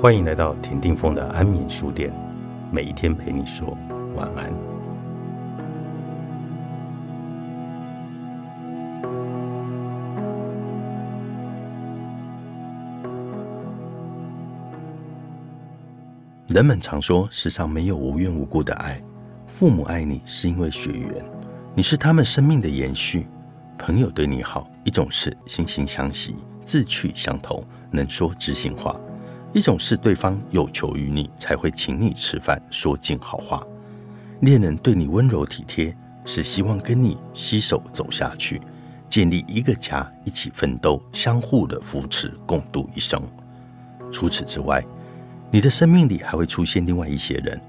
欢迎来到田定峰的安眠书店，每一天陪你说晚安。人们常说，世上没有无缘无故的爱。父母爱你是因为血缘，你是他们生命的延续。朋友对你好，一种是惺惺相惜、志趣相投，能说知心话；一种是对方有求于你，才会请你吃饭，说尽好话。恋人对你温柔体贴，是希望跟你携手走下去，建立一个家，一起奋斗，相互的扶持，共度一生。除此之外，你的生命里还会出现另外一些人，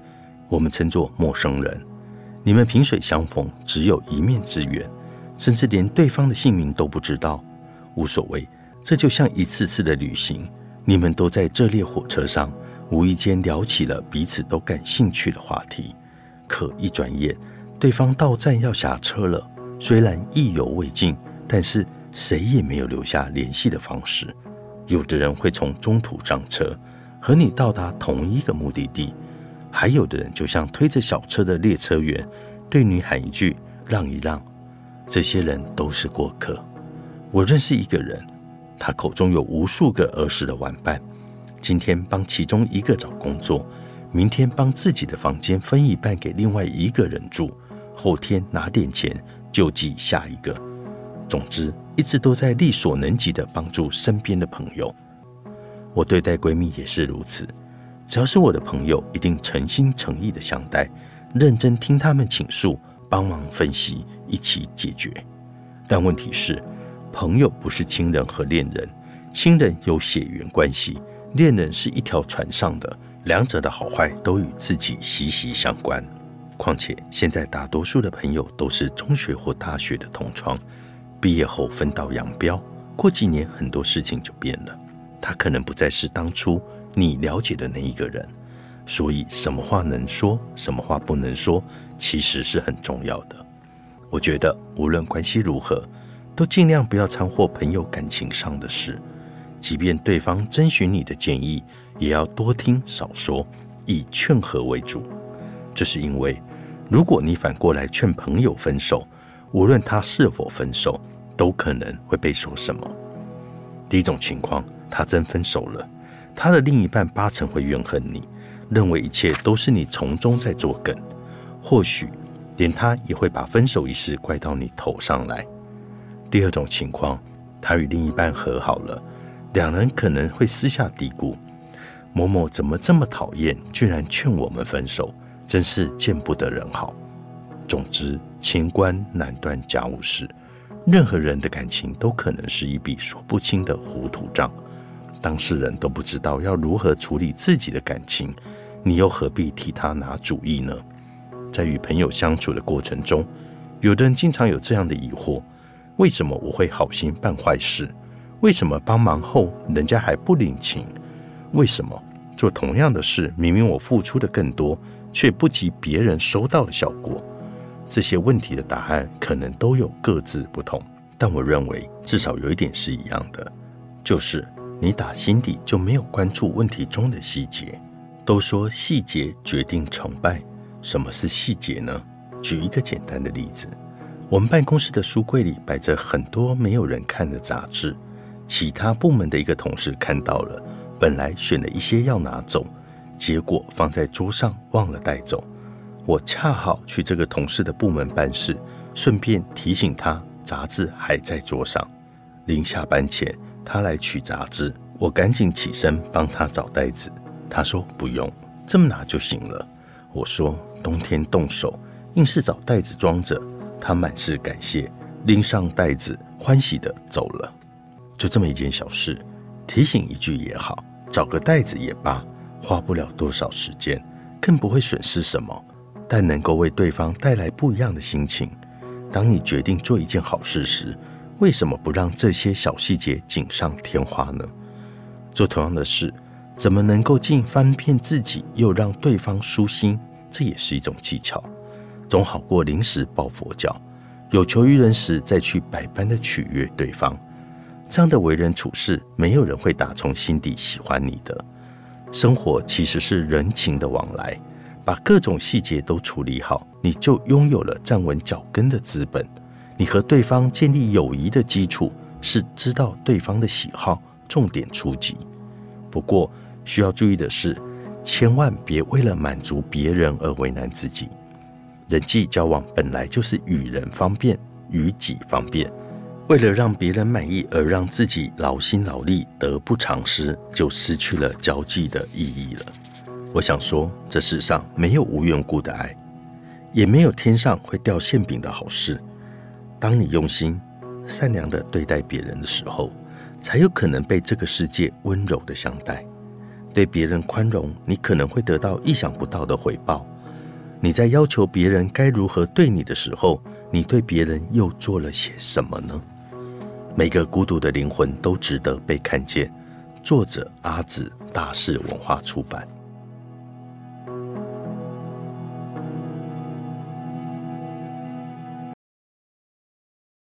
我们称作陌生人。你们萍水相逢，只有一面之缘。甚至连对方的姓名都不知道，无所谓。这就像一次次的旅行，你们都在这列火车上，无意间聊起了彼此都感兴趣的话题。可一转眼，对方到站要下车了。虽然意犹未尽，但是谁也没有留下联系的方式。有的人会从中途上车，和你到达同一个目的地；还有的人就像推着小车的列车员，对你喊一句“让一让”。这些人都是过客。我认识一个人，他口中有无数个儿时的玩伴。今天帮其中一个找工作，明天帮自己的房间分一半给另外一个人住，后天拿点钱救济下一个。总之，一直都在力所能及的帮助身边的朋友。我对待闺蜜也是如此，只要是我的朋友，一定诚心诚意的相待，认真听他们倾诉。帮忙分析，一起解决。但问题是，朋友不是亲人和恋人，亲人有血缘关系，恋人是一条船上的，两者的好坏都与自己息息相关。况且，现在大多数的朋友都是中学或大学的同窗，毕业后分道扬镳，过几年很多事情就变了，他可能不再是当初你了解的那一个人。所以，什么话能说，什么话不能说，其实是很重要的。我觉得，无论关系如何，都尽量不要掺和朋友感情上的事。即便对方征询你的建议，也要多听少说，以劝和为主。这是因为，如果你反过来劝朋友分手，无论他是否分手，都可能会被说什么。第一种情况，他真分手了，他的另一半八成会怨恨你。认为一切都是你从中在作梗，或许连他也会把分手一事怪到你头上来。第二种情况，他与另一半和好了，两人可能会私下嘀咕：“某某怎么这么讨厌，居然劝我们分手，真是见不得人好。”总之，情关难断家务事，任何人的感情都可能是一笔说不清的糊涂账，当事人都不知道要如何处理自己的感情。你又何必替他拿主意呢？在与朋友相处的过程中，有的人经常有这样的疑惑：为什么我会好心办坏事？为什么帮忙后人家还不领情？为什么做同样的事，明明我付出的更多，却不及别人收到的效果？这些问题的答案可能都有各自不同，但我认为至少有一点是一样的，就是你打心底就没有关注问题中的细节。都说细节决定成败，什么是细节呢？举一个简单的例子，我们办公室的书柜里摆着很多没有人看的杂志，其他部门的一个同事看到了，本来选了一些要拿走，结果放在桌上忘了带走。我恰好去这个同事的部门办事，顺便提醒他杂志还在桌上。临下班前，他来取杂志，我赶紧起身帮他找袋子。他说不用，这么拿就行了。我说冬天冻手，硬是找袋子装着。他满是感谢，拎上袋子，欢喜的走了。就这么一件小事，提醒一句也好，找个袋子也罢，花不了多少时间，更不会损失什么，但能够为对方带来不一样的心情。当你决定做一件好事时，为什么不让这些小细节锦上添花呢？做同样的事。怎么能够既方便自己又让对方舒心？这也是一种技巧，总好过临时抱佛脚，有求于人时再去百般的取悦对方。这样的为人处事，没有人会打从心底喜欢你的。生活其实是人情的往来，把各种细节都处理好，你就拥有了站稳脚跟的资本。你和对方建立友谊的基础是知道对方的喜好，重点出击。不过需要注意的是，千万别为了满足别人而为难自己。人际交往本来就是与人方便，与己方便。为了让别人满意而让自己劳心劳力，得不偿失，就失去了交际的意义了。我想说，这世上没有无缘故的爱，也没有天上会掉馅饼的好事。当你用心、善良的对待别人的时候，才有可能被这个世界温柔的相待。对别人宽容，你可能会得到意想不到的回报。你在要求别人该如何对你的时候，你对别人又做了些什么呢？每个孤独的灵魂都值得被看见。作者：阿紫，大是文化出版。